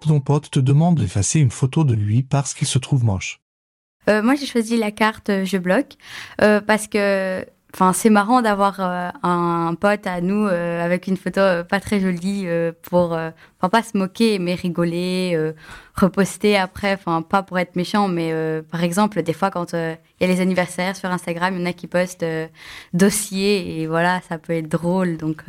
ton pote te demande d'effacer une photo de lui parce qu'il se trouve moche. Euh, moi, j'ai choisi la carte euh, Je bloque euh, parce que c'est marrant d'avoir un pote à nous avec une photo pas très jolie pour, pas se moquer, mais rigoler, reposter après. Enfin, pas pour être méchant, mais par exemple, des fois quand il y a les anniversaires sur Instagram, il y en a qui postent dossier et voilà, ça peut être drôle. Donc,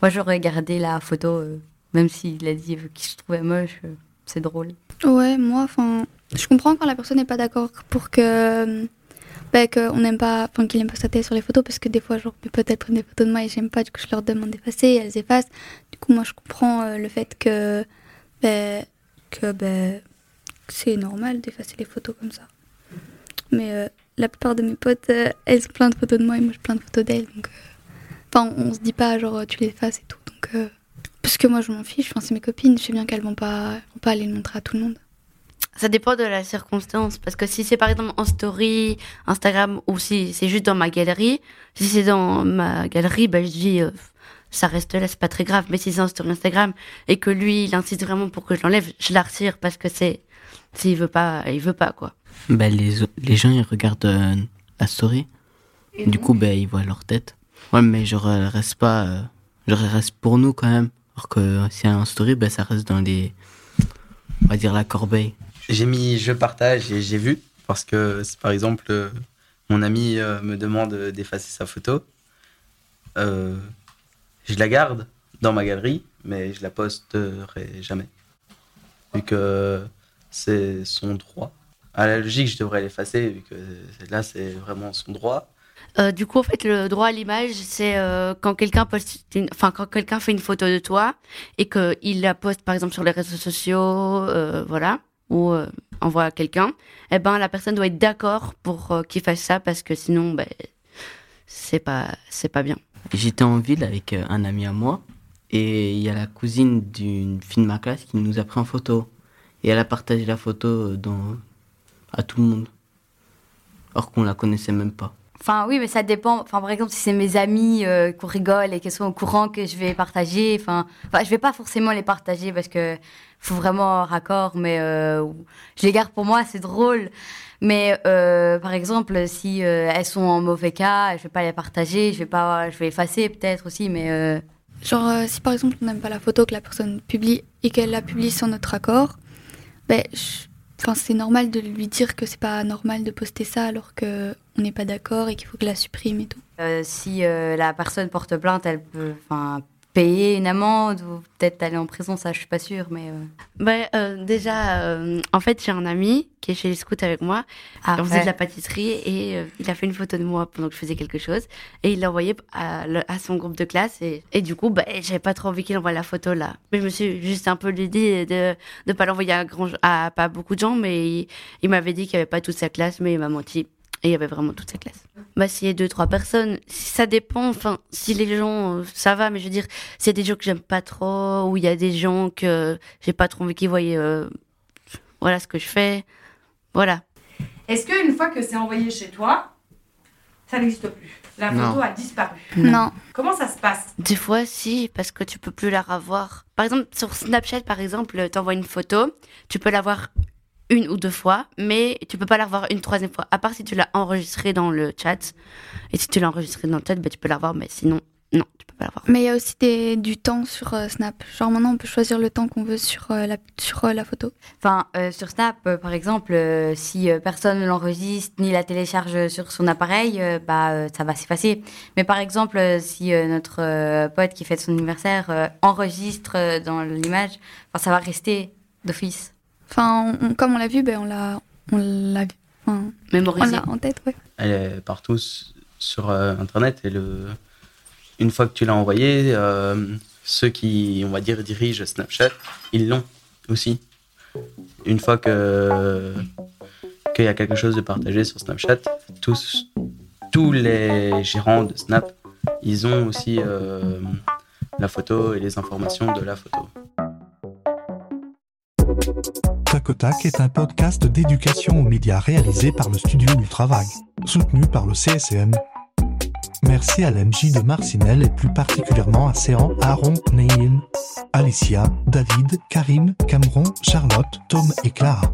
moi, j'aurais gardé la photo, même s'il a dit qu'il se trouvait moche, c'est drôle. Ouais, moi, enfin, je comprends quand la personne n'est pas d'accord pour que bah, qu'on n'aime pas, enfin qu'il n'aime pas tête sur les photos parce que des fois, genre, mes potes elles prennent des photos de moi et j'aime pas, du coup, je leur demande d'effacer, elles effacent. Du coup, moi, je comprends euh, le fait que, bah, que, bah, c'est normal d'effacer les photos comme ça. Mais euh, la plupart de mes potes, euh, elles ont plein de photos de moi et moi, j'ai plein de photos d'elles. Enfin, on, se dit pas, genre, tu les effaces et tout. Donc, parce que moi, je m'en fiche, enfin, c'est mes copines, je sais bien qu'elles vont pas, vont pas aller le montrer à tout le monde. Ça dépend de la circonstance. Parce que si c'est par exemple en story, Instagram, ou si c'est juste dans ma galerie, si c'est dans ma galerie, ben, je dis, euh, ça reste là, c'est pas très grave. Mais si c'est en story Instagram et que lui, il insiste vraiment pour que je l'enlève, je la retire parce que c'est, s'il veut pas, il veut pas, quoi. Ben, les, les gens, ils regardent euh, la story. du coup, ben, ils voient leur tête. Ouais, mais je reste pas, euh, je reste pour nous quand même. Alors que si un story, ben, ça reste dans les, on va dire la corbeille. J'ai mis je partage et j'ai vu parce que par exemple euh, mon ami euh, me demande d'effacer sa photo, euh, je la garde dans ma galerie, mais je la posterai jamais. Vu que c'est son droit. À la logique, je devrais l'effacer, vu que là, c'est vraiment son droit. Du coup, en fait, le droit à l'image, c'est quand quelqu'un poste, enfin quand quelqu'un fait une photo de toi et qu'il la poste, par exemple, sur les réseaux sociaux, voilà ou euh, envoie à quelqu'un, eh ben la personne doit être d'accord pour euh, qu'il fasse ça parce que sinon ben c'est pas c'est pas bien. J'étais en ville avec euh, un ami à moi et il y a la cousine d'une fille de ma classe qui nous a pris en photo et elle a partagé la photo à tout le monde alors qu'on la connaissait même pas. Enfin oui, mais ça dépend. Enfin par exemple, si c'est mes amis euh, qu'on rigole et qu'elles sont au courant que je vais partager, enfin, enfin je vais pas forcément les partager parce que faut vraiment raccord, mais euh, je les garde pour moi, c'est drôle. Mais euh, par exemple, si elles sont en mauvais cas, je vais pas les partager, je vais pas, je vais effacer peut-être aussi, mais genre si par exemple on n'aime pas la photo que la personne publie et qu'elle la publie sans notre accord, ben Enfin, c'est normal de lui dire que c'est pas normal de poster ça alors que on n'est pas d'accord et qu'il faut que la supprime et tout. Euh, si euh, la personne porte plainte, elle peut, enfin, payer une amende ou peut-être aller en prison, ça je suis pas sûre, mais. Euh... Bah, euh, déjà, euh, en fait, j'ai un ami qui est chez les scouts avec moi. Ah, on faisait de la pâtisserie et euh, il a fait une photo de moi pendant que je faisais quelque chose et il l'a envoyé à, à, son groupe de classe et, et du coup, bah, j'avais pas trop envie qu'il envoie la photo là. Mais je me suis juste un peu lui dit de de pas l'envoyer à grand à pas beaucoup de gens, mais il, il m'avait dit qu'il y avait pas toute sa classe, mais il m'a menti. Et il y avait vraiment toute sa classe. Bah, s'il y a deux, trois personnes, ça dépend. Enfin, si les gens, euh, ça va, mais je veux dire, s'il y a des gens que j'aime pas trop, ou il y a des gens que j'ai pas trop envie qu'ils voient, euh, voilà ce que je fais. Voilà. Est-ce qu'une fois que c'est envoyé chez toi, ça n'existe plus? La photo a disparu Non. Comment ça se passe? Des fois, si, parce que tu peux plus la revoir. Par exemple, sur Snapchat, par exemple, t'envoies une photo, tu peux la voir une ou deux fois, mais tu peux pas la revoir une troisième fois, à part si tu l'as enregistré dans le chat. Et si tu l'as enregistré dans le chat, bah, tu peux la revoir, mais sinon, non, tu peux pas la voir. Mais il y a aussi des, du temps sur euh, Snap. Genre maintenant, on peut choisir le temps qu'on veut sur, euh, la, sur euh, la photo. Enfin, sur Snap, par exemple, si personne ne l'enregistre ni la télécharge sur son appareil, bah, ça va s'effacer. Mais par exemple, si notre pote qui fête son anniversaire enregistre dans l'image, ça va rester d'office. Enfin, comme on l'a vu, ben on l'a, on l'a, enfin, mémorisé. en tête, ouais. Elle est partout sur euh, Internet et le, une fois que tu l'as envoyé, euh, ceux qui, on va dire, dirigent Snapchat, ils l'ont aussi. Une fois que qu'il y a quelque chose de partagé sur Snapchat, tous, tous les gérants de Snap, ils ont aussi euh, la photo et les informations de la photo. Tac est un podcast d'éducation aux médias réalisé par le studio Ultravague, soutenu par le CSM. Merci à l'MJ de Marcinelle et plus particulièrement à Séan, Aaron, Neil, Alicia, David, Karim, Cameron, Charlotte, Tom et Clara.